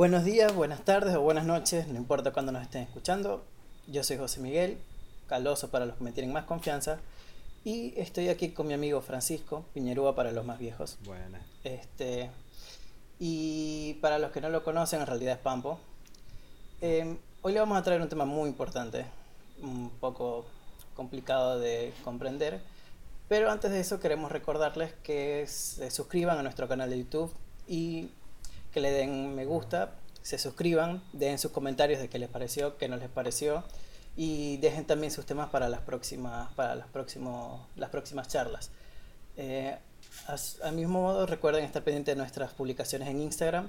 Buenos días, buenas tardes o buenas noches, no importa cuándo nos estén escuchando. Yo soy José Miguel, caloso para los que me tienen más confianza. Y estoy aquí con mi amigo Francisco, Piñerúa para los más viejos. Buenas. Este, y para los que no lo conocen, en realidad es Pampo. Em, hoy le vamos a traer un tema muy importante, un poco complicado de comprender. Pero antes de eso queremos recordarles que se suscriban a nuestro canal de YouTube y que le den me gusta, se suscriban, den sus comentarios de qué les pareció, qué no les pareció y dejen también sus temas para las próximas, para las próximas charlas. Eh, al mismo modo, recuerden estar pendientes de nuestras publicaciones en Instagram,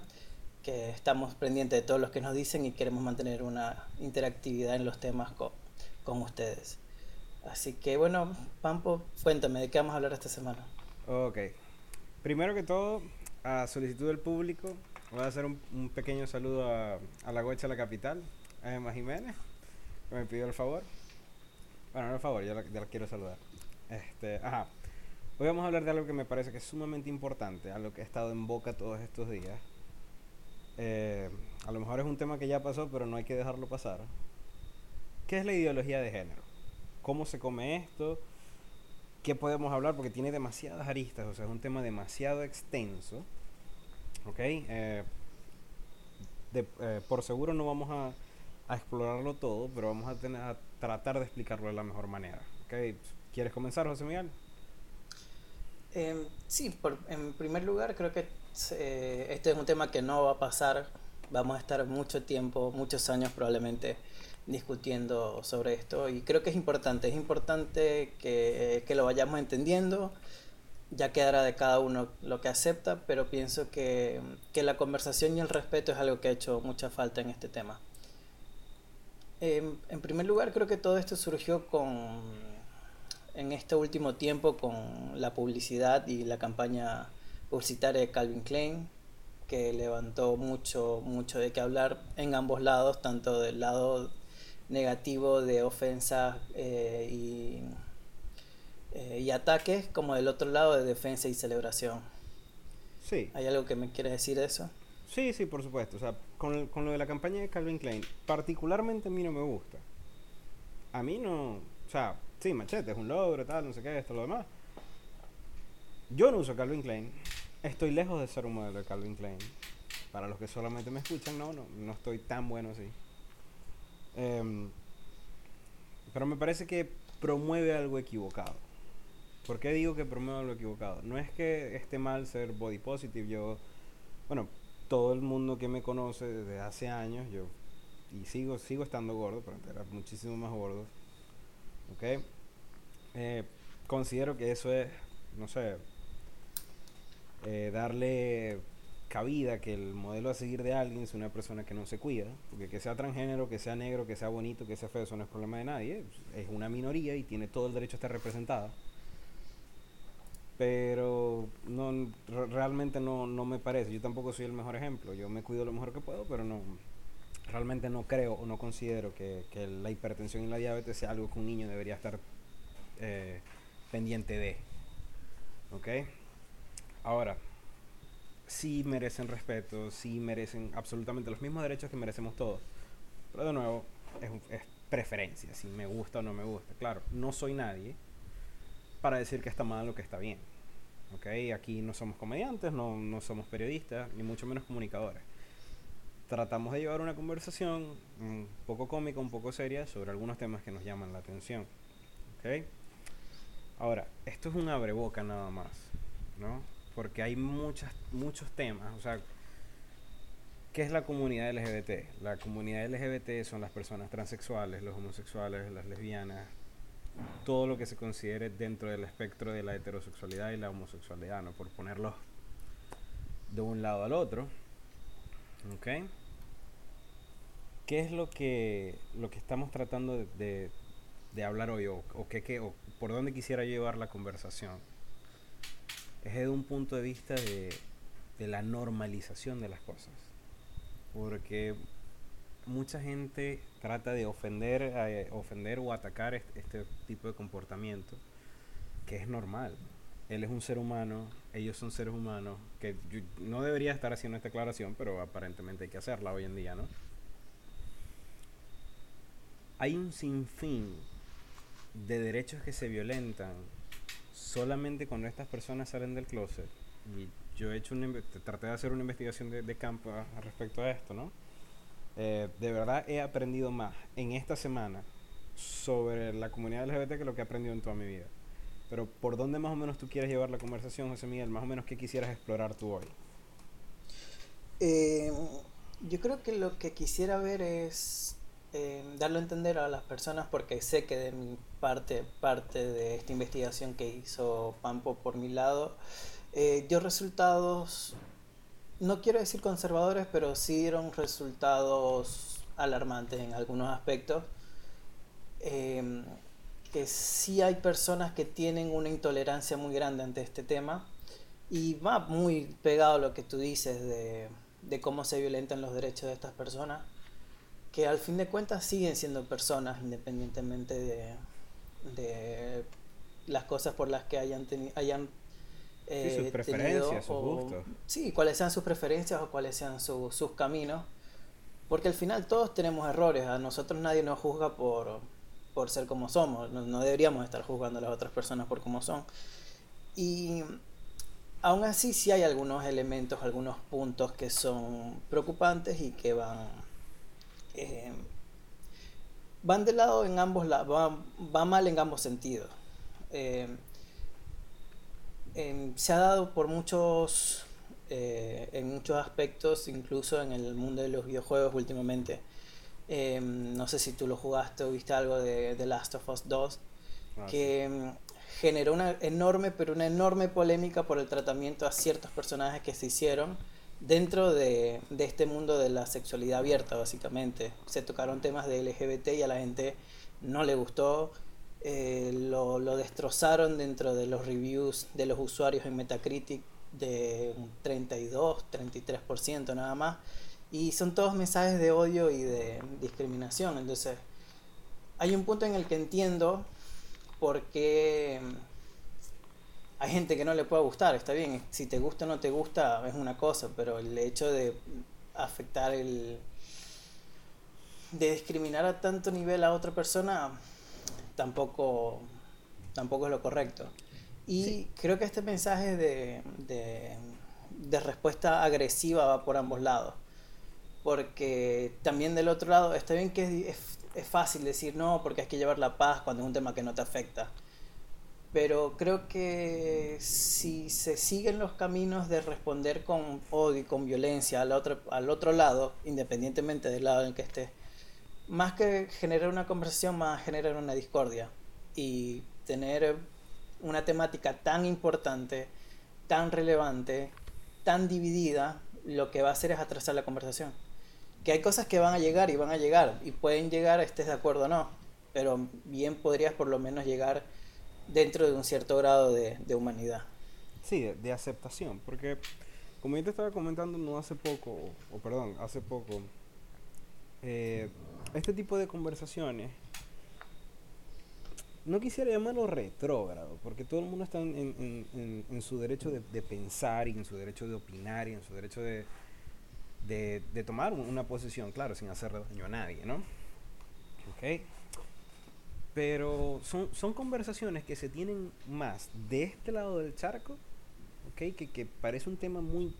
que estamos pendientes de todos los que nos dicen y queremos mantener una interactividad en los temas con, con ustedes. Así que bueno, Pampo, cuéntame, ¿de qué vamos a hablar esta semana? Ok. Primero que todo, a solicitud del público, voy a hacer un, un pequeño saludo a, a la Gocha de la Capital, a Emma Jiménez, que me pidió el favor. Bueno, no el favor, ya la, ya quiero saludar. Este, ajá. Hoy vamos a hablar de algo que me parece que es sumamente importante, algo que ha estado en boca todos estos días. Eh, a lo mejor es un tema que ya pasó, pero no hay que dejarlo pasar. ¿Qué es la ideología de género? ¿Cómo se come esto? ¿Qué podemos hablar? Porque tiene demasiadas aristas, o sea, es un tema demasiado extenso. ¿Ok? Eh, de, eh, por seguro no vamos a, a, explorarlo todo, pero vamos a, tener, a tratar de explicarlo de la mejor manera. ¿Ok? ¿Quieres comenzar, José Miguel? Eh, sí, por, en primer lugar creo que este es un tema que no va a pasar. Vamos a estar mucho tiempo, muchos años probablemente discutiendo sobre esto y creo que es importante, es importante que, que lo vayamos entendiendo, ya quedará de cada uno lo que acepta, pero pienso que, que, la conversación y el respeto es algo que ha hecho mucha falta en este tema. Eh, en primer lugar creo que todo esto surgió con en este último tiempo con la publicidad y la campaña publicitaria de Calvin Klein, que levantó mucho, mucho de qué hablar en ambos lados, tanto del lado negativo de ofensas eh, y, eh, y ataques, como del otro lado de defensa y celebración. Sí. ¿Hay algo que me quieres decir de eso? Sí, sí, por supuesto. O sea, con, con lo de la campaña de Calvin Klein, particularmente a mí no me gusta. A mí no, o sea, sí, machete, es un logro, tal, no sé qué, esto, lo demás. Yo no uso Calvin Klein. Estoy lejos de ser un modelo de Calvin Klein. Para los que solamente me escuchan, no, no, no estoy tan bueno así. Eh, pero me parece que promueve algo equivocado. ¿Por qué digo que promueve algo equivocado? No es que esté mal ser body positive. Yo, bueno, todo el mundo que me conoce desde hace años, yo, y sigo, sigo estando gordo, pero era muchísimo más gordo. ¿Ok? Eh, considero que eso es, no sé, eh, darle cabida que el modelo a seguir de alguien es una persona que no se cuida, porque que sea transgénero, que sea negro, que sea bonito, que sea feo, eso no es problema de nadie, es una minoría y tiene todo el derecho a estar representada. Pero no, realmente no, no me parece, yo tampoco soy el mejor ejemplo, yo me cuido lo mejor que puedo, pero no, realmente no creo o no considero que, que la hipertensión y la diabetes sea algo que un niño debería estar eh, pendiente de. ¿Ok? Ahora, sí merecen respeto, sí merecen absolutamente los mismos derechos que merecemos todos. Pero de nuevo, es, es, preferencia, si me gusta o no me gusta. Claro, no soy nadie para decir que está mal o que está bien. ¿Ok? Aquí no somos comediantes, no, no somos periodistas, ni mucho menos comunicadores. Tratamos de llevar una conversación un poco cómica, un poco seria sobre algunos temas que nos llaman la atención. ¿Ok? Ahora, esto es un abreboca nada más, ¿no? porque hay muchas, muchos temas. O sea, ¿qué es la comunidad LGBT? La comunidad LGBT son las personas transexuales, los homosexuales, las lesbianas, todo lo que se considere dentro del espectro de la heterosexualidad y la homosexualidad, ¿no? Por ponerlos de un lado al otro. ¿Ok? ¿Qué es lo que, lo que estamos tratando de, de, de hablar hoy? O, o, qué, qué, o por dónde quisiera llevar la conversación? es desde un punto de vista de, de, la normalización de las cosas. Porque mucha gente trata de ofender, eh, ofender o atacar este, tipo de comportamiento que es normal. él es un ser humano, ellos son seres humanos, que no debería estar haciendo esta aclaración, pero aparentemente hay que hacerla hoy en día, ¿no? Hay un sinfín de derechos que se violentan solamente cuando estas personas salen del closet. Y yo he hecho un traté de hacer una investigación de, campo respecto a esto, ¿no? Eh, de verdad he aprendido más en esta semana sobre la comunidad LGBT que lo que he aprendido en toda mi vida. Pero ¿por dónde más o menos tú quieres llevar la conversación, José Miguel? Más o menos, ¿qué quisieras explorar tú hoy? Eh, yo creo que lo que quisiera ver es eh, darlo a entender a las personas porque sé que de mi parte, parte de esta investigación que hizo Pampo por mi lado, dio resultados, no quiero decir conservadores, pero sí dieron resultados alarmantes en algunos aspectos. Eh, que sí hay personas que tienen una intolerancia muy grande ante este tema y va muy pegado lo que tú dices de, cómo se violentan los derechos de estas personas, que al fin de cuentas siguen siendo personas independientemente de, de las cosas por las que hayan, hayan eh, sus preferencias, sus gustos. Sí, cuáles sean sus preferencias o cuáles sean sus caminos. Porque al final todos tenemos errores. A nosotros nadie nos juzga por, por ser como somos. No, deberíamos estar juzgando a las otras personas por cómo son. Y aún así sí hay algunos elementos, algunos puntos que son preocupantes y que van... Eh, van de lado en ambos lados, va, mal en ambos sentidos. Eh, se ha dado por muchos, eh, en muchos aspectos, incluso en el mundo de los videojuegos últimamente. Em, no sé si tú lo jugaste o viste algo de The Last of Us 2, ah, que em, generó una enorme, pero una enorme polémica por el tratamiento a ciertos personajes que se hicieron dentro de, de, este mundo de la sexualidad abierta, básicamente. Se tocaron temas de LGBT y a la gente no le gustó. Eh, lo, lo, destrozaron dentro de los reviews de los usuarios en Metacritic de un 32, 33% nada más. Y son todos mensajes de odio y de discriminación. Entonces, hay un punto en el que entiendo por qué hay gente que no le puede gustar, está bien, si te gusta o no te gusta es una cosa, pero el hecho de afectar el... de discriminar a tanto nivel a otra persona tampoco, tampoco es lo correcto. Y creo que este mensaje de, de, respuesta agresiva va por ambos lados. Porque también del otro lado, está bien que es, es, fácil decir no, porque hay que llevar la paz cuando es un tema que no te afecta. Pero creo que si se siguen los caminos de responder con odio y con violencia al otro, al otro lado, independientemente del lado en el que esté, más que generar una conversación, más generar una discordia. Y tener una temática tan importante, tan relevante, tan dividida, lo que va a hacer es atrasar la conversación. Que hay cosas que van a llegar y van a llegar, y pueden llegar, estés de acuerdo o no, pero bien podrías por lo menos llegar dentro de un cierto grado de, humanidad. Sí, de, aceptación, porque como yo te estaba comentando no hace poco, o, perdón, hace poco, eh, este tipo de conversaciones, no quisiera llamarlo retrógrado, porque todo el mundo está en, su derecho de, pensar y en su derecho de opinar y en su derecho de, de, tomar una posición, claro, sin hacer daño a nadie, ¿no? ¿Ok? Pero son, son conversaciones que se tienen más de este lado del charco, ¿ok? Que, que parece un tema muy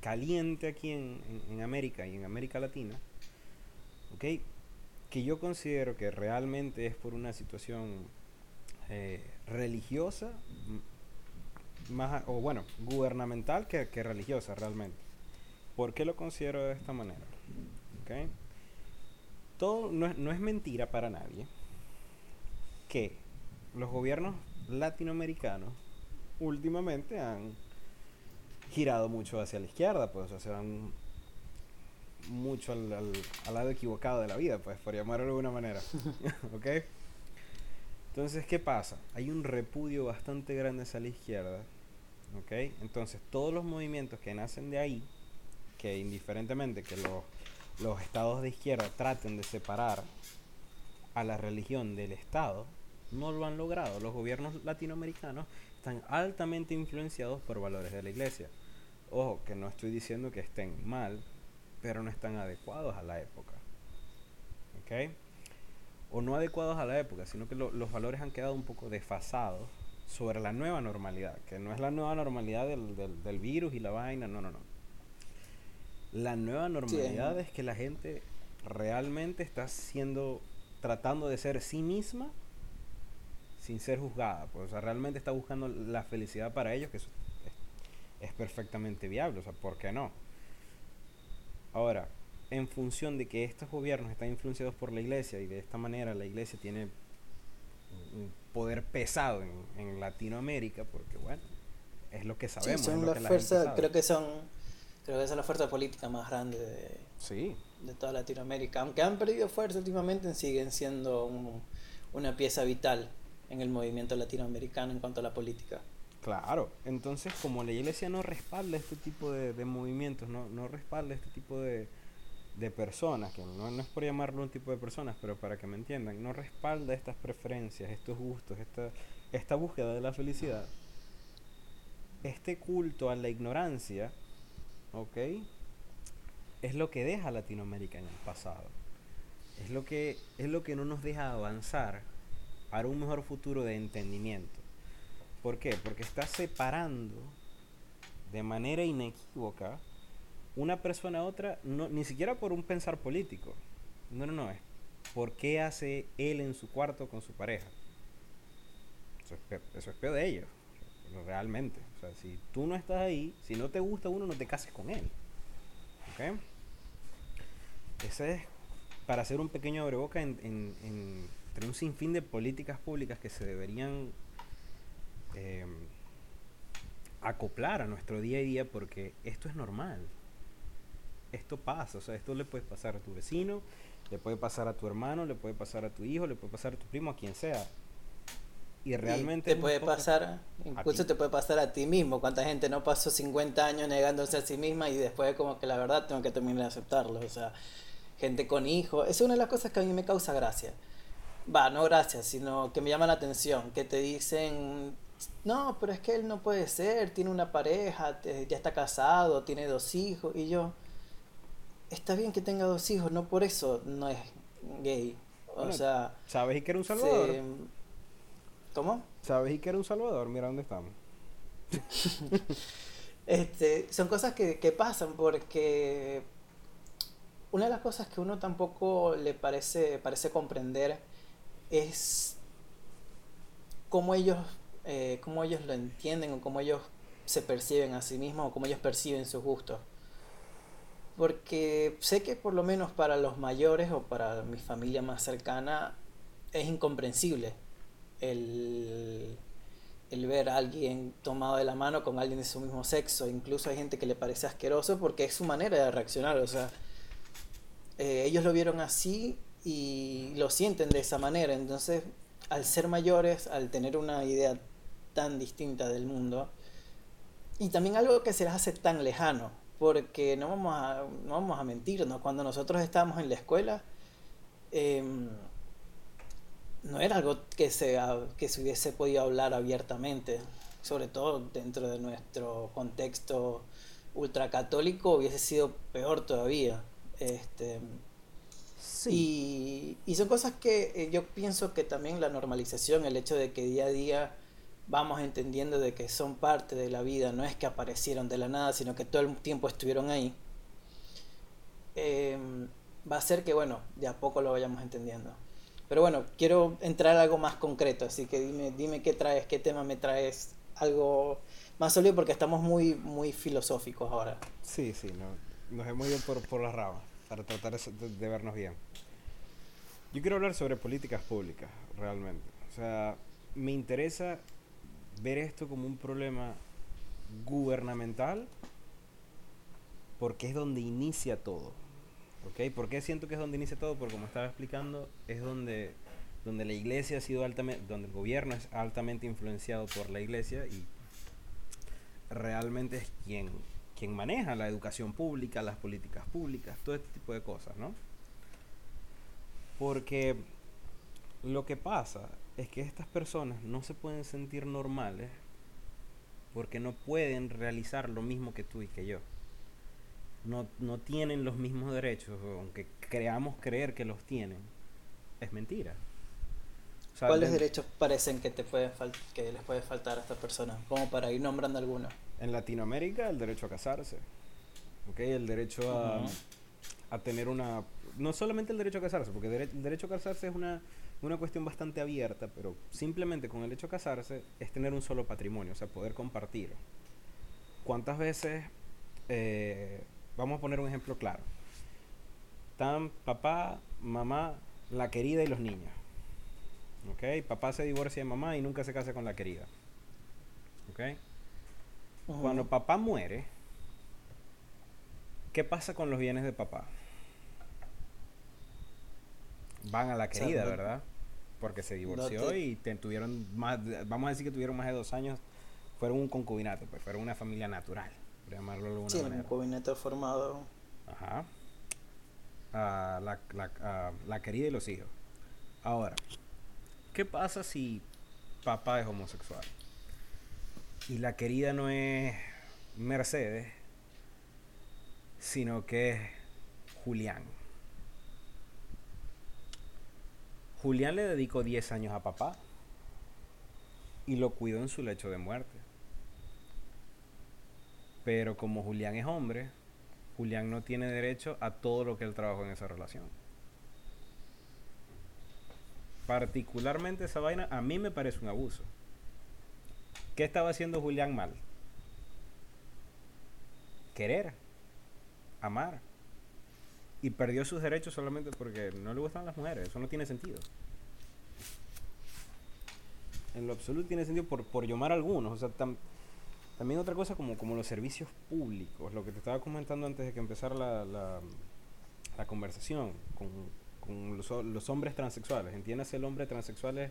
caliente aquí en, en América y en América Latina, ¿ok? Que yo considero que realmente es por una situación eh, religiosa, más, o bueno, gubernamental que, que, religiosa realmente. ¿Por qué lo considero de esta manera? ¿Okay? Todo no no es mentira para nadie que los gobiernos latinoamericanos últimamente han girado mucho hacia la izquierda, pues, o sea, han mucho al, al, lado equivocado de la vida, pues, por llamarlo de alguna manera. ¿Ok? Entonces, ¿qué pasa? Hay un repudio bastante grande hacia la izquierda. ¿Ok? Entonces, todos los movimientos que nacen de ahí, que indiferentemente que los, los estados de izquierda traten de separar a la religión del Estado, no lo han logrado. Los gobiernos latinoamericanos están altamente influenciados por valores de la iglesia. Ojo, que no estoy diciendo que estén mal, pero no están adecuados a la época. ¿Ok? O no adecuados a la época, sino que los valores han quedado un poco desfasados sobre la nueva normalidad, que no es la nueva normalidad del, del, virus y la vaina, no, no, no. La nueva normalidad es que la gente realmente está siendo, tratando de ser sí misma sin ser juzgada, pues, o sea, realmente está buscando la felicidad para ellos, que eso es, es perfectamente viable, o sea, ¿por qué no? Ahora, en función de que estos gobiernos están influenciados por la iglesia y de esta manera la iglesia tiene un poder pesado en, Latinoamérica, porque bueno, es lo que sabemos. son la fuerza, creo que son, creo que es la fuerza política más grande de, sí. de toda Latinoamérica. Aunque han perdido fuerza últimamente, siguen siendo una pieza vital en el movimiento latinoamericano en cuanto a la política. Claro, entonces como la iglesia no respalda este tipo de, de movimientos, no, no respalda este tipo de, de personas, que no, no, es por llamarlo un tipo de personas, pero para que me entiendan, no respalda estas preferencias, estos gustos, esta, esta búsqueda de la felicidad, este culto a la ignorancia, ¿ok? Es lo que deja a Latinoamérica en el pasado. Es lo que, es lo que no nos deja avanzar para un mejor futuro de entendimiento. ¿Por qué? Porque está separando de manera inequívoca una persona a otra, no, ni siquiera por un pensar político. No, no, no, es por qué hace él en su cuarto con su pareja. Eso es, peor de ellos, realmente. O sea, si tú no estás ahí, si no te gusta uno, no te cases con él. ¿Ok? Ese es para hacer un pequeño abreboca en, en, en, un sinfín de políticas públicas que se deberían eh, acoplar a nuestro día a día porque esto es normal esto pasa, o sea, esto le puede pasar a tu vecino, le puede pasar a tu hermano, le puede pasar a tu hijo, le puede pasar a tu primo, a quien sea. Y realmente... te puede pasar, incluso te puede pasar a ti mismo. ¿Cuánta gente no pasó 50 años negándose a sí misma y después como que la verdad tengo que terminar de aceptarlo? O sea, gente con hijos. Es una de las cosas que a mí me causa gracia. Va, no gracia, sino que me llama la atención. Que te dicen, no, pero es que él no puede ser, tiene una pareja, ya está casado, tiene dos hijos. Y yo, está bien que tenga dos hijos, no por eso no es gay. O sea. ¿Sabes y que era un salvador? ¿Cómo? ¿Sabes y que era un salvador? Mira dónde estamos. este, son cosas que, que pasan porque una de las cosas que uno tampoco le parece, parece comprender es cómo ellos, eh, cómo ellos lo entienden o cómo ellos se perciben a sí mismos o cómo ellos perciben sus gustos porque sé que por lo menos para los mayores o para mi familia más cercana es incomprensible el, ver a alguien tomado de la mano con alguien de su mismo sexo. Incluso hay gente que le parece asqueroso porque es su manera de reaccionar. O sea, eh, ellos lo vieron así y lo sienten de esa manera. Entonces, al ser mayores, al tener una idea tan distinta del mundo, y también algo que se les hace tan lejano, porque no vamos a, no vamos a mentirnos, cuando nosotros estábamos en la escuela, em, no era algo que se, que se hubiese podido hablar abiertamente, sobre todo dentro de nuestro contexto ultracatólico hubiese sido peor todavía. Este, y, y, son cosas que eh, yo pienso que también la normalización, el hecho de que día a día vamos entendiendo de que son parte de la vida, no es que aparecieron de la nada, sino que todo el tiempo estuvieron ahí, em, va a ser que, bueno, de a poco lo vayamos entendiendo. Pero bueno, quiero entrar a algo más concreto, así que dime, dime qué traes, qué tema me traes, algo más sólido porque estamos muy, muy filosóficos ahora. Sí, sí, no, nos hemos ido por, por las ramas para tratar de, de vernos bien. Yo quiero hablar sobre políticas públicas, realmente. O sea, me interesa ver esto como un problema gubernamental porque es donde inicia todo. ¿Ok? ¿Por qué siento que es donde inicia todo? Porque como estaba explicando, es donde, donde la iglesia ha sido altamente, donde el gobierno es altamente influenciado por la iglesia y realmente es quien, quien maneja la educación pública, las políticas públicas, todo este tipo de cosas, ¿no? Porque lo que pasa es que estas personas no se pueden sentir normales porque no pueden realizar lo mismo que tú y que yo. No, no tienen los mismos derechos, aunque creamos creer que los tienen, es mentira. ¿Cuáles derechos parecen que, te pueden que les puede faltar a estas personas? Como para ir nombrando algunos. En Latinoamérica, el derecho a casarse. ¿okay? El derecho a, a tener una... No solamente el derecho a casarse, porque el derecho a casarse es una, una cuestión bastante abierta, pero simplemente con el hecho de casarse es tener un solo patrimonio, o sea, poder compartir. ¿Cuántas veces, eh, vamos a poner un ejemplo claro, están papá, mamá, la querida y los niños. ¿Ok? Papá se divorcia de mamá y nunca se casa con la querida. ¿Ok? Cuando papá muere, ¿qué pasa con los bienes de papá? Van a la querida, ¿verdad? Porque se divorció y tuvieron más, vamos a decir que tuvieron más de dos años, fueron un concubinato, pues fueron una familia natural, por llamarlo de alguna sí, un concubinato formado. Ajá. A la, la, la querida y los hijos. Ahora, ¿qué pasa si papá es homosexual? Y la querida no es Mercedes, sino que es Julián. Julián le dedicó 10 años a papá y lo cuidó en su lecho de muerte. Pero como Julián es hombre, Julián no tiene derecho a todo lo que él trabajó en esa relación. Particularmente esa vaina a mí me parece un abuso. ¿Qué estaba haciendo Julián mal? Querer, amar y perdió sus derechos solamente porque no le gustan las mujeres. Eso no tiene sentido. En lo absoluto tiene sentido por, por llamar a algunos. O sea, también otra cosa como, como los servicios públicos, lo que te estaba comentando antes de que empezara la, la, conversación con, con los, los, hombres transexuales. Entiendes, el hombre transexual es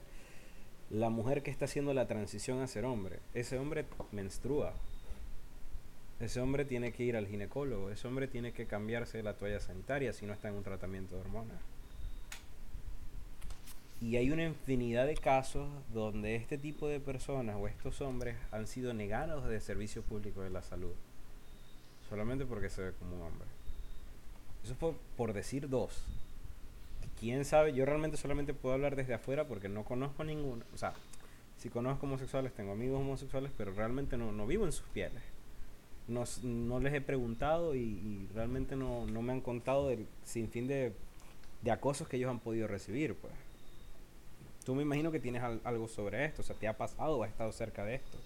la mujer que está haciendo la transición a ser hombre. Ese hombre menstrua, ese hombre tiene que ir al ginecólogo, ese hombre tiene que cambiarse la toalla sanitaria si no está en un tratamiento de hormonas. Y hay una infinidad de casos donde este tipo de personas o estos hombres han sido negados de servicios públicos de la salud. Solamente porque se ve como un hombre. Eso fue por decir dos. Quién sabe, yo realmente solamente puedo hablar desde afuera porque no conozco ninguno. O sea, si conozco homosexuales, tengo amigos homosexuales, pero realmente no, no vivo en sus pieles no, no les he preguntado y, realmente no, no, me han contado del sinfín de, de acosos que ellos han podido recibir, pues. Tú me imagino que tienes algo sobre esto, o sea, ¿te ha pasado o has estado cerca de esto?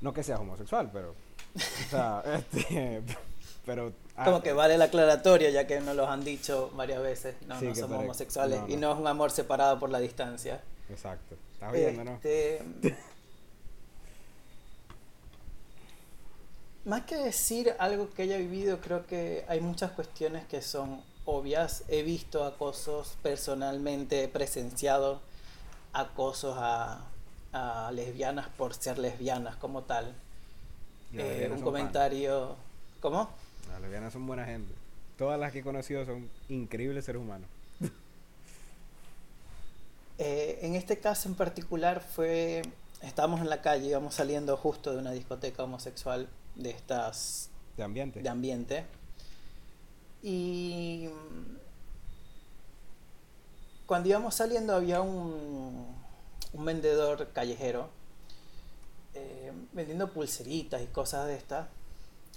No que seas homosexual, pero... O sea, este... Pero, Como que vale la aclaratoria, ya que nos lo han dicho varias veces. No, no somos homosexuales y no es un amor separado por la distancia. Exacto. Estás viendo, ¿no? Más que decir algo que haya vivido, creo que hay muchas cuestiones que son obvias. He visto acosos personalmente, presenciado acosos a, lesbianas por ser lesbianas como tal. Eh, un comentario... ¿Cómo? Las lesbianas son buena gente. Todas las que he conocido son increíbles seres humanos. Eh, en este caso en particular fue... Estábamos en la calle, íbamos saliendo justo de una discoteca homosexual de estas... De ambiente. De ambiente. Y cuando íbamos saliendo había un, un vendedor callejero eh, vendiendo pulseritas y cosas de estas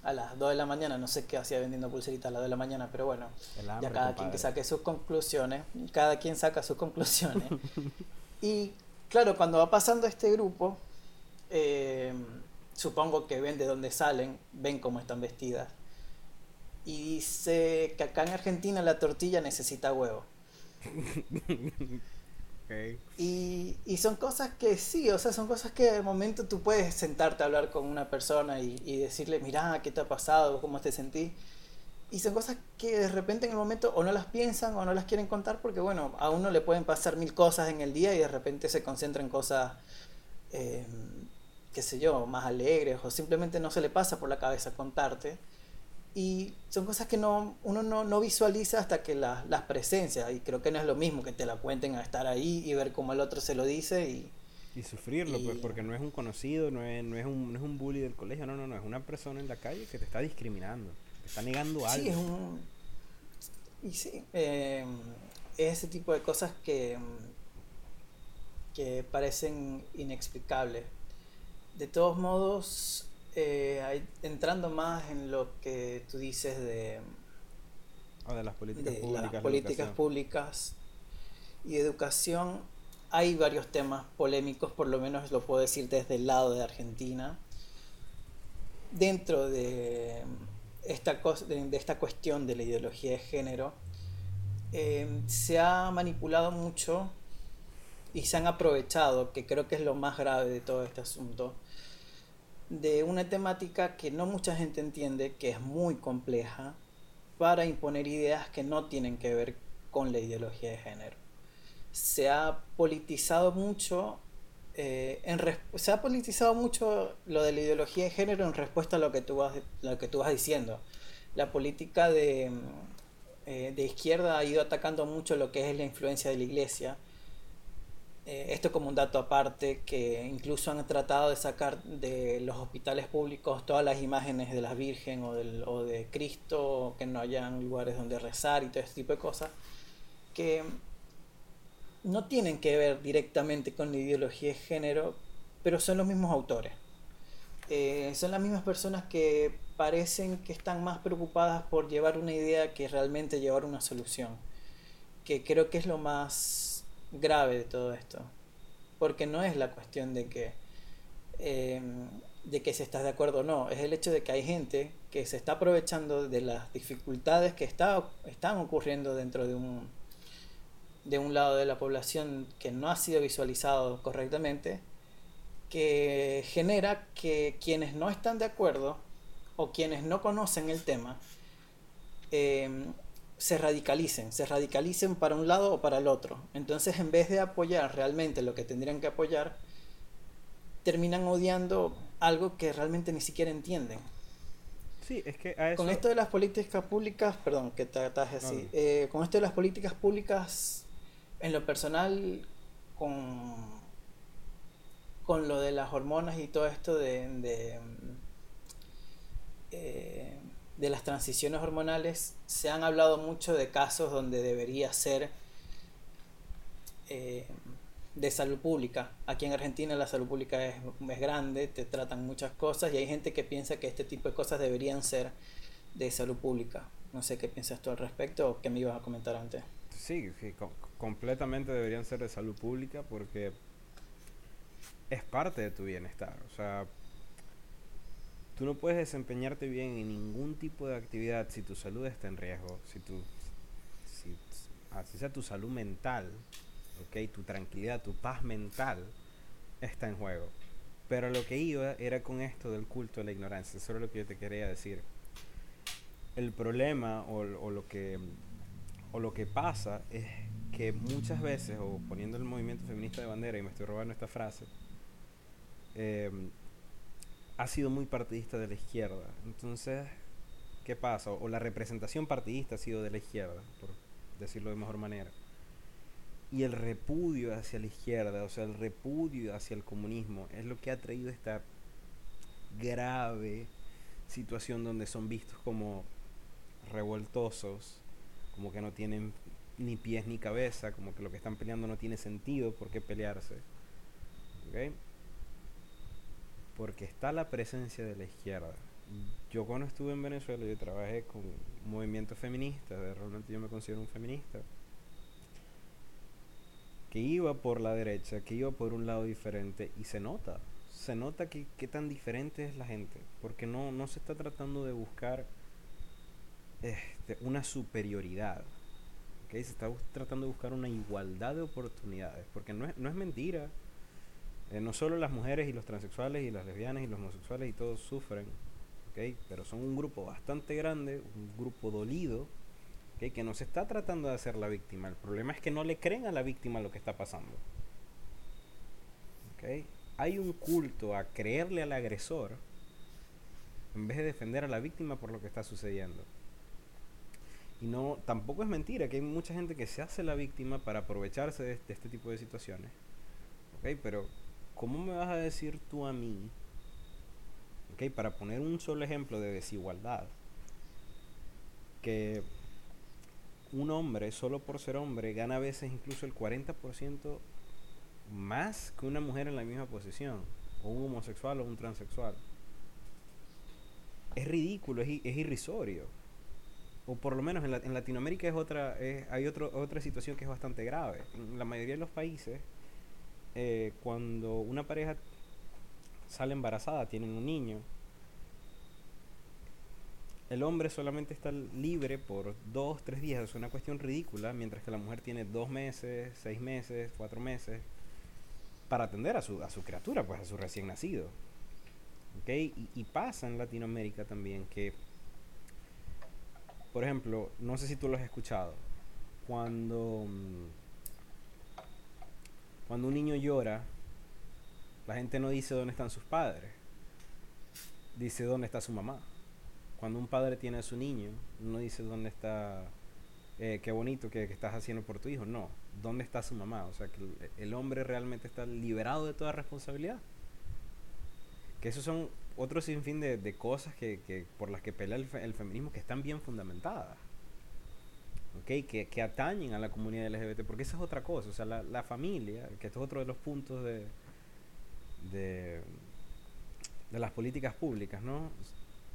a las 2 de la mañana, no sé qué hacía vendiendo pulseritas a las 2 de la mañana, pero bueno, ya cada quien que saque sus conclusiones, cada quien saca sus conclusiones. y claro, cuando va pasando este grupo, eh, supongo que ven de dónde salen, ven cómo están vestidas. Y dice que acá en Argentina la tortilla necesita huevo. Y, y, son cosas que sí, o sea, son cosas que de momento tú puedes sentarte a hablar con una persona y, y decirle, mira, ¿qué te ha pasado? ¿Cómo te sentís? Y son cosas que de repente en el momento o no las piensan o no las quieren contar porque, bueno, a uno le pueden pasar mil cosas en el día y de repente se concentra en cosas eh, qué sé yo, más alegres o simplemente no se le pasa por la cabeza contarte. Y son cosas que no, uno no, no visualiza hasta que las las presencia. Y creo que no es lo mismo que te la cuenten a estar ahí y ver cómo el otro se lo dice. Y, Y sufrirlo, pues, porque no es un conocido, no es, no, es un, no es un bully del colegio, no, no, no, es una persona en la calle que te está discriminando, te está negando algo. Sí, es un... Y sí, eh, ese tipo de cosas que, que parecen inexplicables. De todos modos, eh, entrando más en lo que tú dices de, ah, de las políticas públicas, las políticas públicas y educación, hay varios temas polémicos, por lo menos lo puedo decir desde el lado de Argentina. Dentro de esta, de esta cuestión de la ideología de género, eh, se ha manipulado mucho y se han aprovechado, que creo que es lo más grave de todo este asunto, de una temática que no mucha gente entiende, que es muy compleja, para imponer ideas que no tienen que ver con la ideología de género. Se ha politizado mucho, eh, en se ha politizado mucho lo de la ideología de género en respuesta a lo que tú vas, lo que tú vas diciendo. La política de, eh, de izquierda ha ido atacando mucho lo que es la influencia de la iglesia eh, esto como un dato aparte, que incluso han tratado de sacar de los hospitales públicos todas las imágenes de la Virgen o, del, o de Cristo, que no hayan lugares donde rezar y todo ese tipo de cosas, que no tienen que ver directamente con la ideología de género, pero son los mismos autores. Eh, son las mismas personas que parecen que están más preocupadas por llevar una idea que realmente llevar una solución, que creo que es lo más grave de todo esto. Porque no es la cuestión de que, em, de que si estás de acuerdo o no, es el hecho de que hay gente que se está aprovechando de las dificultades que está, están ocurriendo dentro de un, de un lado de la población que no ha sido visualizado correctamente, que genera que quienes no están de acuerdo o quienes no conocen el tema, eh, se radicalicen, se radicalicen para un lado o para el otro. Entonces, en vez de apoyar realmente lo que tendrían que apoyar, terminan odiando algo que realmente ni siquiera entienden. Sí, es que a eso... Con esto de las políticas públicas, perdón, que te así, eh, con esto de las políticas públicas, en lo personal, con, con lo de las hormonas y todo esto de... de eh, de las transiciones hormonales, se han hablado mucho de casos donde debería ser eh, de salud pública. Aquí en Argentina la salud pública es, es, grande, te tratan muchas cosas y hay gente que piensa que este tipo de cosas deberían ser de salud pública. No sé qué piensas tú al respecto o qué me ibas a comentar antes. Sí, sí completamente deberían ser de salud pública porque es parte de tu bienestar. O sea, Tú no puedes desempeñarte bien en ningún tipo de actividad si tu salud está en riesgo, si tu, si, así sea tu salud mental, okay, tu tranquilidad, tu paz mental está en juego. Pero lo que iba era con esto del culto a la ignorancia, eso es lo que yo te quería decir. El problema o, o lo que o lo que pasa es que muchas veces, o poniendo el movimiento feminista de bandera, y me estoy robando esta frase, eh, ha sido muy partidista de la izquierda. Entonces, ¿qué pasa? O la representación partidista ha sido de la izquierda, por decirlo de mejor manera. Y el repudio hacia la izquierda, o sea, el repudio hacia el comunismo, es lo que ha traído esta grave situación donde son vistos como revoltosos, como que no tienen ni pies ni cabeza, como que lo que están peleando no tiene sentido por qué pelearse. ¿Okay? Porque está la presencia de la izquierda. Yo cuando estuve en Venezuela, yo trabajé con movimientos feministas, realmente yo me considero un feminista, que iba por la derecha, que iba por un lado diferente, y se nota, se nota que tan diferente es la gente, porque no, no se está tratando de buscar este, una superioridad, se está tratando de buscar una igualdad de oportunidades, porque no es, no es mentira eh, no solo las mujeres y los transexuales y las lesbianas y los homosexuales y todos sufren, ¿okay? pero son un grupo bastante grande, un grupo dolido, ¿okay? que no se está tratando de hacer la víctima. El problema es que no le creen a la víctima lo que está pasando. ¿okay? Hay un culto a creerle al agresor en vez de defender a la víctima por lo que está sucediendo. Y no, tampoco es mentira que hay mucha gente que se hace la víctima para aprovecharse de, de este tipo de situaciones. ¿okay? Pero ¿cómo me vas a decir tú a mí, ok, para poner un solo ejemplo de desigualdad, que un hombre, solo por ser hombre, gana a veces incluso el 40% más que una mujer en la misma posición, o un homosexual o un transexual? Es ridículo, es, es irrisorio. O por lo menos en, Latinoamérica es otra, hay otro, otra situación que es bastante grave. En la mayoría de los países, eh, cuando una pareja sale embarazada, tienen un niño, el hombre solamente está libre por dos, tres días, es una cuestión ridícula, mientras que la mujer tiene dos meses, seis meses, cuatro meses para atender a su, a su criatura, pues a su recién nacido. ¿Okay? Y, y pasa en Latinoamérica también que, por ejemplo, no sé si tú lo has escuchado, cuando mm, cuando un niño llora, la gente no dice dónde están sus padres, dice dónde está su mamá. Cuando un padre tiene a su niño, no dice dónde está, eh, qué bonito que, estás haciendo por tu hijo, no, dónde está su mamá. O sea, que el, hombre realmente está liberado de toda responsabilidad. Que esos son otro sinfín de, de cosas que, por las que pelea el, el feminismo que están bien fundamentadas que, que, atañen a la comunidad LGBT, porque esa es otra cosa, o sea, la, la familia, que esto es otro de los puntos de, de, de las políticas públicas, ¿no?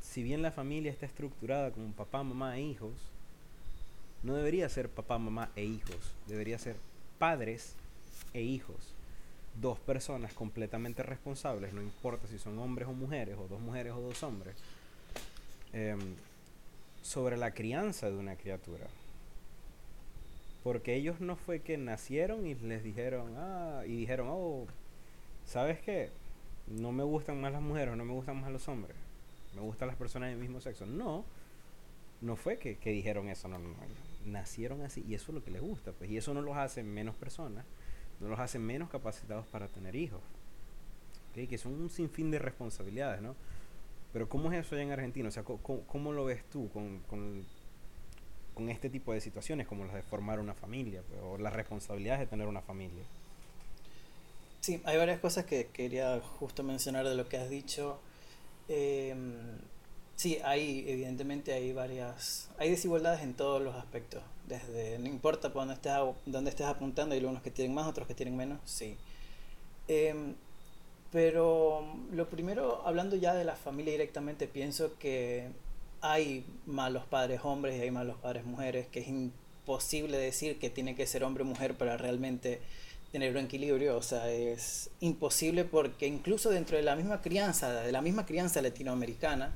Si bien la familia está estructurada como papá, mamá e hijos, no debería ser papá, mamá e hijos, debería ser padres e hijos. Dos personas completamente responsables, no importa si son hombres o mujeres, o dos mujeres o dos hombres, em, sobre la crianza de una criatura. Porque ellos no fue que nacieron y les dijeron, ah, y dijeron, oh, ¿sabes qué? No me gustan más las mujeres, no me gustan más los hombres. Me gustan las personas del mismo sexo. No, no fue que, dijeron eso, no, no, no. Nacieron así y eso es lo que les gusta, pues. Y eso no los hace menos personas, no los hace menos capacitados para tener hijos. Que son un sinfín de responsabilidades, ¿no? Pero ¿cómo es eso allá en Argentina? O sea, ¿cómo, lo ves tú con, con con este tipo de situaciones como las de formar una familia pues, o las responsabilidades de tener una familia. Sí, hay varias cosas que quería justo mencionar de lo que has dicho. Eh, sí, hay, evidentemente hay varias, hay desigualdades en todos los aspectos. Desde, no importa por dónde estés, dónde estés apuntando, hay algunos que tienen más, otros que tienen menos, sí. Em, pero lo primero, hablando ya de la familia directamente, pienso que hay malos padres hombres y hay malos padres mujeres, que es imposible decir que tiene que ser hombre o mujer para realmente tener un equilibrio, o sea, es imposible porque incluso dentro de la misma crianza, de la misma crianza latinoamericana,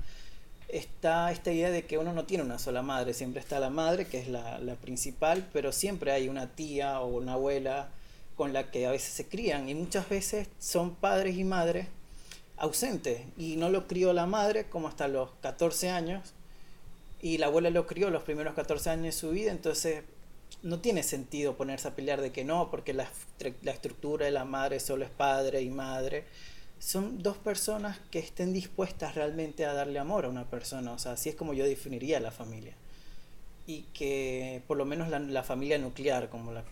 está esta idea de que uno no tiene una sola madre, siempre está la madre, que es la, la principal, pero siempre hay una tía o una abuela con la que a veces se crían y muchas veces son padres y madres ausentes. Y no lo crió la madre como hasta los 14 años y la abuela lo crió los primeros 14 años de su vida, entonces no tiene sentido ponerse a pelear de que no, porque la, la estructura de la madre solo es padre y madre. Son dos personas que estén dispuestas realmente a darle amor a una persona, o sea, así es como yo definiría la familia. Y que por lo menos la, la familia nuclear, como, la,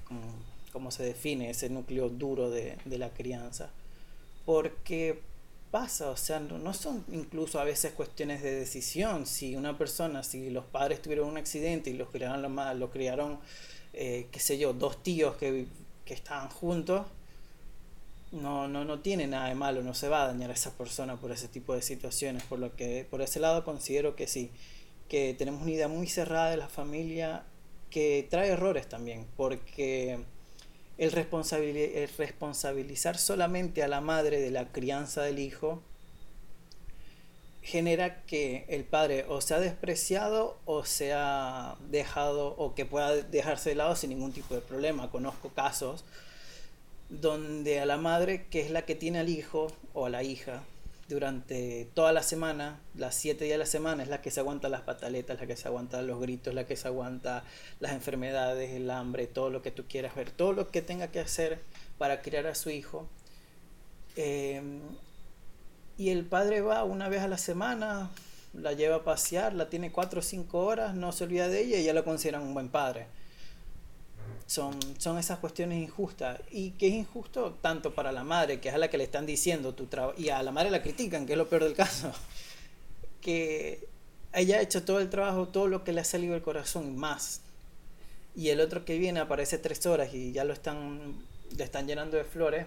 como, se define, ese núcleo duro de, de la crianza. Porque pasa, o sea, no, son incluso a veces cuestiones de decisión. Si una persona, si los padres tuvieron un accidente y los criaron, lo, criaron eh, qué sé yo, dos tíos que, que estaban juntos, no, no, no tiene nada de malo, no se va a dañar a esa persona por ese tipo de situaciones. Por lo que, por ese lado considero que sí, que tenemos una idea muy cerrada de la familia que trae errores también, porque el, responsabilizar solamente a la madre de la crianza del hijo genera que el padre o sea despreciado o sea dejado o que pueda dejarse de lado sin ningún tipo de problema. Conozco casos donde a la madre, que es la que tiene al hijo o a la hija, durante toda la semana, las siete días de la semana, es la que se aguanta las pataletas, la que se aguanta los gritos, la que se aguanta las enfermedades, el hambre, todo lo que tú quieras ver, todo lo que tenga que hacer para criar a su hijo. Em, y el padre va una vez a la semana, la lleva a pasear, la tiene cuatro o cinco horas, no se olvida de ella y ya lo consideran un buen padre. Son, son esas cuestiones injustas. Y que es injusto tanto para la madre, que es a la que le están diciendo tu trabajo, y a la madre la critican, que es lo peor del caso, que ella ha hecho todo el trabajo, todo lo que le ha salido del corazón, más. Y el otro que viene aparece tres horas y ya lo están, le están llenando de flores.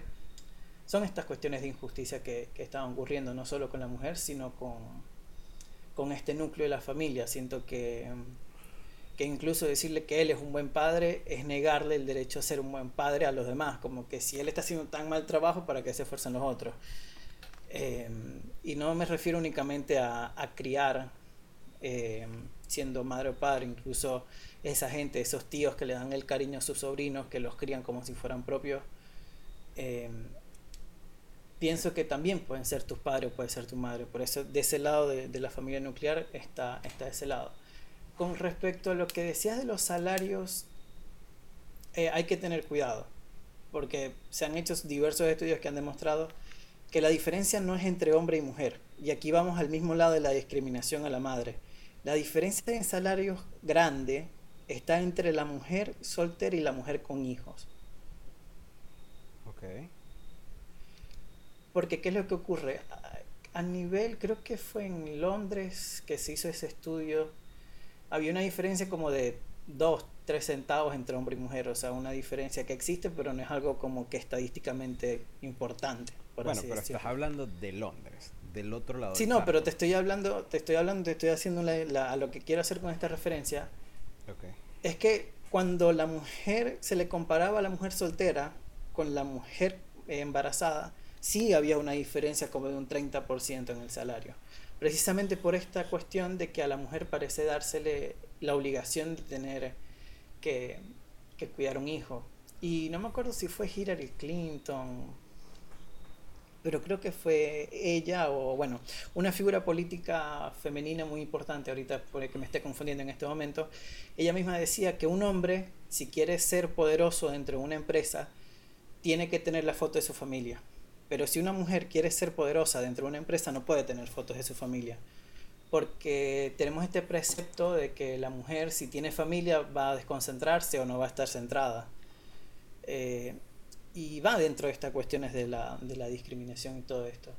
Son estas cuestiones de injusticia que, que están ocurriendo, no solo con la mujer, sino con, con este núcleo de la familia. Siento que que incluso decirle que él es un buen padre es negarle el derecho a ser un buen padre a los demás, como que si él está haciendo tan mal trabajo, ¿para que se esfuercen los otros? Em, y no me refiero únicamente a, criar em, siendo madre o padre, incluso esa gente, esos tíos que le dan el cariño a sus sobrinos, que los crían como si fueran propios. Em, pienso que también pueden ser tus padres o puede ser tu madre. Por eso, de ese lado de, de la familia nuclear está, está ese lado con respecto a lo que decías de los salarios, eh, hay que tener cuidado, porque se han hecho diversos estudios que han demostrado que la diferencia no es entre hombre y mujer. Y aquí vamos al mismo lado de la discriminación a la madre. La diferencia en salarios grande está entre la mujer soltera y la mujer con hijos. Ok. Porque, ¿qué es lo que ocurre? A nivel, creo que fue en Londres que se hizo ese estudio había una diferencia como de 2, 3 centavos entre hombre y mujer, o sea, una diferencia que existe, pero no es algo como que estadísticamente importante. bueno, pero estás hablando de Londres, del otro lado. Sí, no, pero te estoy hablando, te estoy hablando, te estoy haciendo a lo que quiero hacer con esta referencia. Okay. Es que cuando la mujer se le comparaba a la mujer soltera con la mujer embarazada, sí había una diferencia como de un 30% en el salario precisamente por esta cuestión de que a la mujer parece dársele la obligación de tener que, cuidar un hijo. Y no me acuerdo si fue Hillary Clinton, pero creo que fue ella o, bueno, una figura política femenina muy importante, ahorita por que me esté confundiendo en este momento, ella misma decía que un hombre, si quiere ser poderoso dentro de una empresa, tiene que tener la foto de su familia. Pero si una mujer quiere ser poderosa dentro de una empresa, no puede tener fotos de su familia. Porque tenemos este precepto de que la mujer, si tiene familia, va a desconcentrarse o no va a estar centrada. Eh, y va dentro de estas cuestiones de la, de la discriminación y todo esto.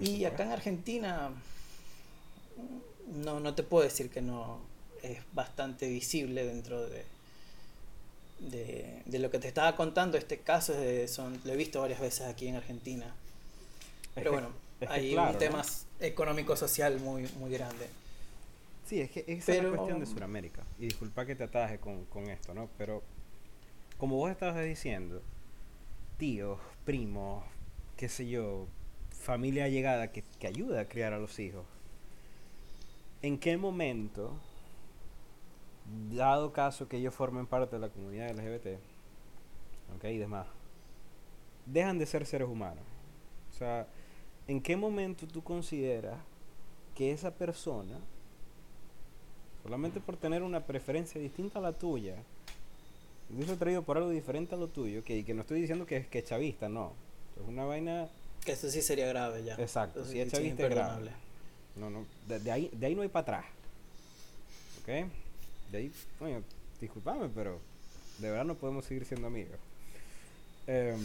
y acá en Argentina, no, no te puedo decir que no es bastante visible dentro de, de, de, lo que te estaba contando, este caso es son, lo he visto varias veces aquí en Argentina. Pero bueno, hay un tema económico-social muy, muy grande. Sí, es que esa es la cuestión de Sudamérica. Y disculpa que te ataje con, con esto, ¿no? Pero como vos estabas diciendo, tíos, primos, qué sé yo, familia llegada que, que ayuda a criar a los hijos. ¿En qué momento dado caso que ellos formen parte de la comunidad LGBT, ok, y demás, dejan de ser seres humanos. O sea, ¿en qué momento tú consideras que esa persona, solamente por tener una preferencia distinta a la tuya, dice traído por algo diferente a lo tuyo, que, que no estoy diciendo que es que chavista, no. Es una vaina... Que eso sí sería grave ya. Exacto, si es chavista es grave. No, no, de, ahí, de ahí no hay para atrás. ¿Ok? De ahí, disculpame, pero de verdad no podemos seguir siendo amigos. Em,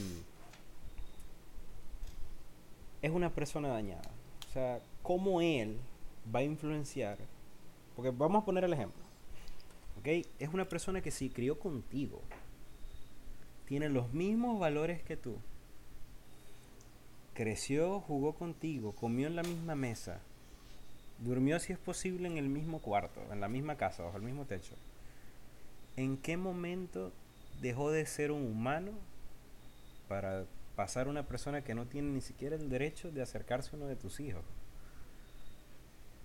es una persona dañada. O sea, ¿cómo él va a influenciar? Porque vamos a poner el ejemplo. ¿Ok? Es una persona que se crió contigo. Tiene los mismos valores que tú. Creció, jugó contigo, comió en la misma mesa Durmió, si es posible, en el mismo cuarto, en la misma casa, bajo el mismo techo. ¿En qué momento dejó de ser un humano para pasar a una persona que no tiene ni siquiera el derecho de acercarse a uno de tus hijos?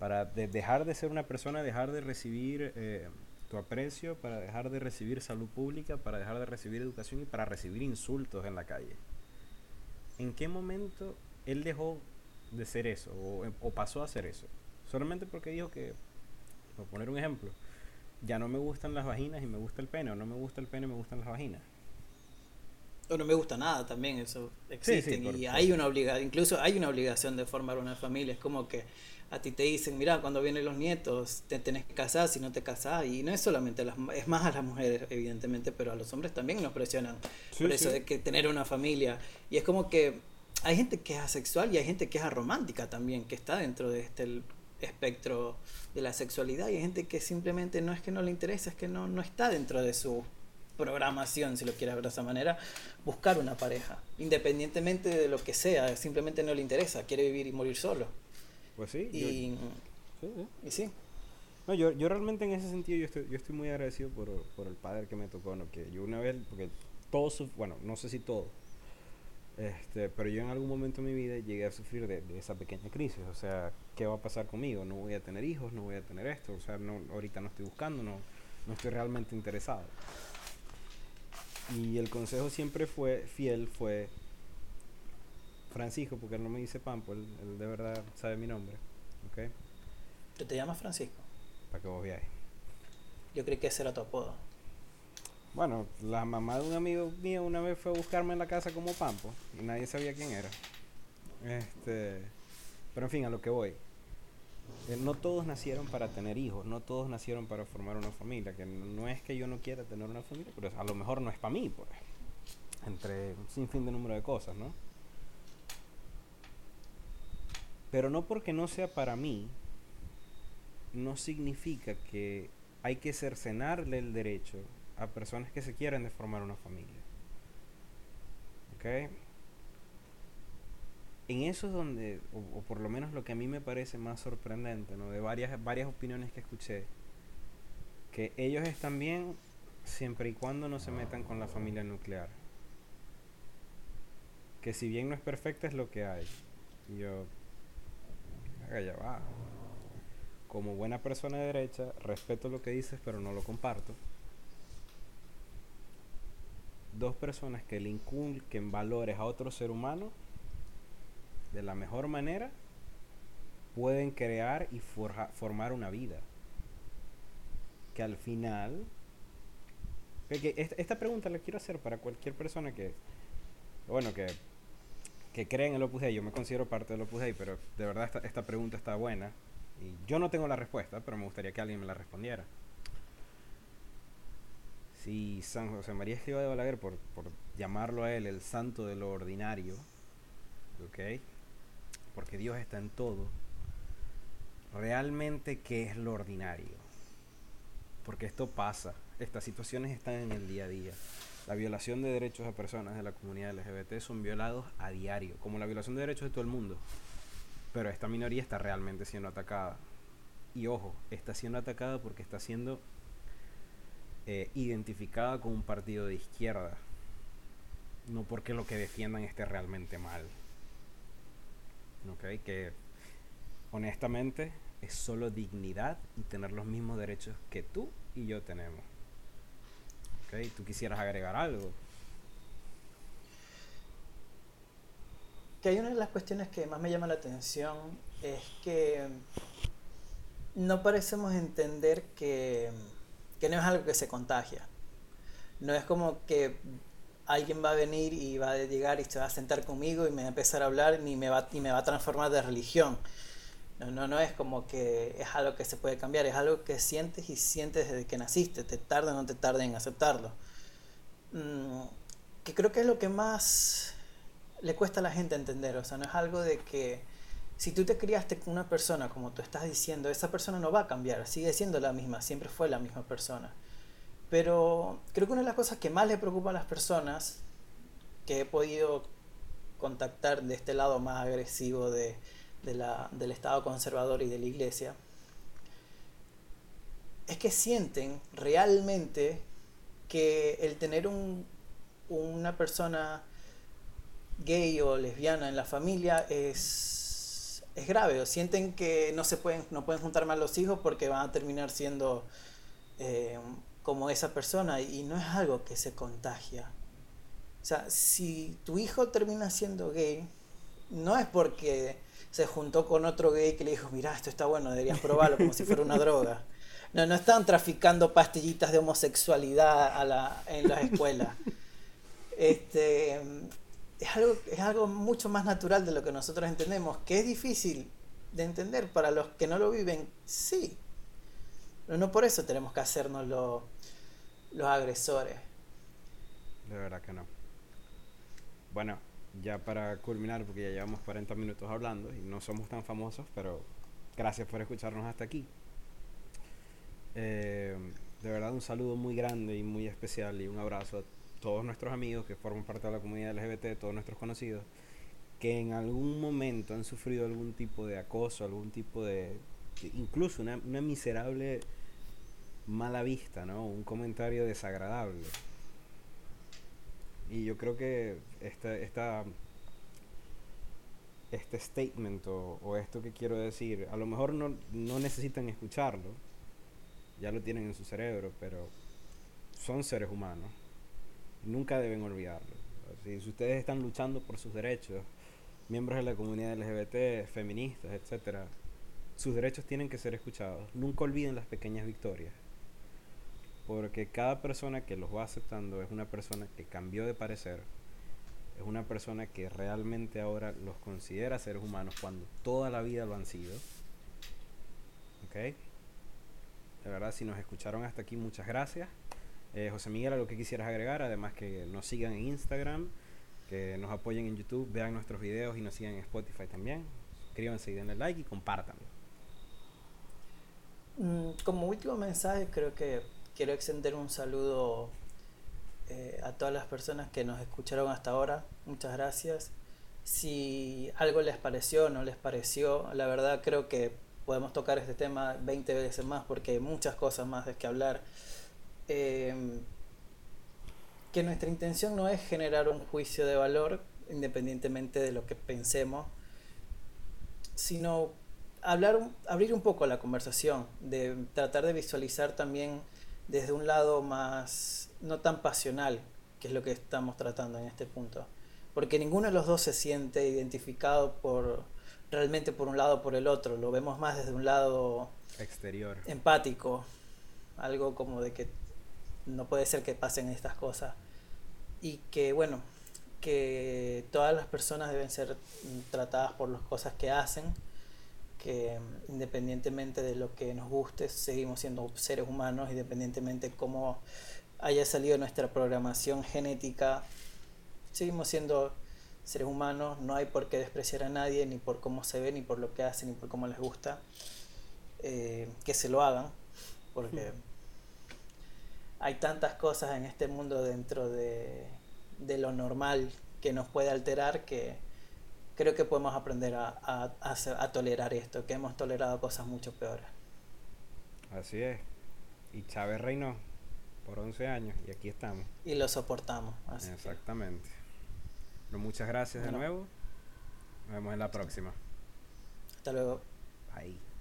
Para dejar de ser una persona, dejar de recibir eh, tu aprecio, para dejar de recibir salud pública, para dejar de recibir educación y para recibir insultos en la calle. ¿En qué momento él dejó de ser eso o pasó a ser eso? Solamente porque dijo que, por poner un ejemplo, ya no me gustan las vaginas y me gusta el pene, o no me gusta el pene y me gustan las vaginas. O no me gusta nada también, eso existe. y hay una obligación, incluso hay una obligación de formar una familia. Es como que a ti te dicen, mira, cuando vienen los nietos, te tenés que casar, si no te casás, y no es solamente, las, es más a las mujeres, evidentemente, pero a los hombres también nos presionan por eso de que tener una familia. Y es como que hay gente que es asexual y hay gente que es aromántica también, que está dentro de este espectro de la sexualidad, y hay gente que simplemente no es que no le interesa, es que no, no está dentro de su programación, si lo quieres ver de esa manera, buscar una pareja, independientemente de lo que sea, simplemente no le interesa, quiere vivir y morir solo. Pues sí. Y sí. Y sí. No, yo, yo realmente en ese sentido yo estoy, yo estoy muy agradecido por, por el padre que me tocó, ¿no? que yo una vez, porque todos, bueno, no sé si todo, este, pero yo en algún momento de mi vida llegué a sufrir de, de, esa pequeña crisis, o sea, ¿qué va a pasar conmigo? No voy a tener hijos, no voy a tener esto, o sea, no, ahorita no estoy buscando, no, no estoy realmente interesado. Y el consejo siempre fue, fiel, fue Francisco, porque él no me dice Pampo, él, de verdad sabe mi nombre. ¿Ok? ¿Tú te llamas Francisco? Para que vos veáis. Yo creí que ese era tu apodo. Bueno, la mamá de un amigo mío una vez fue a buscarme en la casa como Pampo y nadie sabía quién era. Este, pero en fin, a lo que voy. Eh, no todos nacieron para tener hijos, no todos nacieron para formar una familia, que no es que yo no quiera tener una familia, pero a lo mejor no es para mí, pues. Entre un sinfín de número de cosas, ¿no? Pero no porque no sea para mí, no significa que hay que cercenarle el derecho a personas que se quieren de formar una familia. ¿Ok? En eso es donde, o, por lo menos lo que a mí me parece más sorprendente, ¿no? De varias, varias opiniones que escuché, que ellos están bien siempre y cuando no se metan con la familia nuclear. Que si bien no es perfecta es lo que hay. yo, ya va. Como buena persona de derecha, respeto lo que dices, pero no lo comparto. Dos personas que le inculquen valores a otro ser humano de la mejor manera pueden crear y formar una vida. Que al final. esta pregunta la quiero hacer para cualquier persona que. Bueno, que que creen en el Opus Dei, yo me considero parte del Opus Dei, pero de verdad esta pregunta está buena. Y yo no tengo la respuesta, pero me gustaría que alguien me la respondiera. Si San José María Escriba de Balaguer, por, por llamarlo a él el santo de lo ordinario, ¿ok? Porque Dios está en todo, realmente, ¿qué es lo ordinario? Porque esto pasa, estas situaciones están en el día a día. La violación de derechos a personas de la comunidad LGBT son violados a diario, como la violación de derechos de todo el mundo. Pero esta minoría está realmente siendo atacada. Y ojo, está siendo atacada porque está siendo eh, identificada con un partido de izquierda. No porque lo que defiendan esté realmente mal. ¿Ok? Que honestamente es solo dignidad y tener los mismos derechos que tú y yo tenemos. ¿Tú quisieras agregar algo? Que hay una de las cuestiones que más me llama la atención es que no parecemos entender que, que no es algo que se contagia. No es como que alguien va a venir y va a llegar y se va a sentar conmigo y me va a empezar a hablar ni me va, y me va a transformar de religión. No, no, no es como que es algo que se puede cambiar, es algo que sientes y sientes desde que naciste, te tarda o no te tarda en aceptarlo. Mm, que creo que es lo que más le cuesta a la gente entender, o sea, no es algo de que si tú te criaste con una persona, como tú estás diciendo, esa persona no va a cambiar, sigue siendo la misma, siempre fue la misma persona. Pero creo que una de las cosas que más le preocupa a las personas que he podido contactar de este lado más agresivo de, de la, del Estado conservador y de la Iglesia, es que sienten realmente que el tener un, una persona gay o lesbiana en la familia es, es grave, o sienten que no se pueden, no pueden juntar más los hijos porque van a terminar siendo eh, como esa persona y no es algo que se contagia. O sea, si tu hijo termina siendo gay, no es porque se juntó con otro gay que le dijo, mira, esto está bueno, deberías probarlo como si fuera una droga. No, no están traficando pastillitas de homosexualidad a la, en las escuelas. Este, es, algo, es algo mucho más natural de lo que nosotros entendemos, que es difícil de entender. Para los que no lo viven, sí. Pero no por eso tenemos que hacernos los agresores. De verdad que no. Bueno, ya para culminar, porque ya llevamos 40 minutos hablando y no somos tan famosos, pero gracias por escucharnos hasta aquí. Eh, de verdad un saludo muy grande y muy especial y un abrazo a todos nuestros amigos que forman parte de la comunidad LGBT, todos nuestros conocidos, que en algún momento han sufrido algún tipo de acoso, algún tipo de, incluso una, una miserable mala vista, ¿no? Un comentario desagradable. Y yo creo que esta, esta, este statement o, o, esto que quiero decir, a lo mejor no, no necesitan escucharlo, ya lo tienen en su cerebro, pero son seres humanos. Nunca deben olvidarlo. Si ustedes están luchando por sus derechos, miembros de la comunidad LGBT, feministas, etcétera, sus derechos tienen que ser escuchados. Nunca olviden las pequeñas victorias. Porque cada persona que los va aceptando es una persona que cambió de parecer, es una persona que realmente ahora los considera seres humanos cuando toda la vida lo han sido. ¿Ok? De verdad, si nos escucharon hasta aquí, muchas gracias. Eh, José Miguel, algo que quisieras agregar, además que nos sigan en Instagram, que nos apoyen en YouTube, vean nuestros videos y nos sigan en Spotify también. Suscríbanse y denle like y compártanlo. Mm, como último mensaje, creo que quiero extender un saludo eh, a todas las personas que nos escucharon hasta ahora. Muchas gracias. Si algo les pareció o no les pareció, la verdad creo que podemos tocar este tema 20 veces más porque hay muchas cosas más de que hablar. Eh, que nuestra intención no es generar un juicio de valor independientemente de lo que pensemos, sino hablar, abrir un poco la conversación, de tratar de visualizar también desde un lado más no tan pasional, que es lo que estamos tratando en este punto. Porque ninguno de los dos se siente identificado por realmente por un lado o por el otro, lo vemos más desde un lado exterior, empático, algo como de que no puede ser que pasen estas cosas. Y que bueno, que todas las personas deben ser tratadas por las cosas que hacen que mm, independientemente de lo que nos guste, seguimos siendo seres humanos, independientemente de cómo haya salido nuestra programación genética, seguimos siendo seres humanos, no hay por qué despreciar a nadie, ni por cómo se ve, ni por lo que hacen, ni por cómo les gusta, eh, que se lo hagan, porque hay tantas cosas en este mundo dentro de, de lo normal que nos puede alterar que creo que podemos aprender a, a, tolerar esto, que hemos tolerado cosas mucho peores. Así es. Y Chávez reinó por 11 años y aquí estamos. Y lo soportamos. Exactamente. muchas gracias de nuevo. Nos vemos en la próxima. Hasta luego. Bye.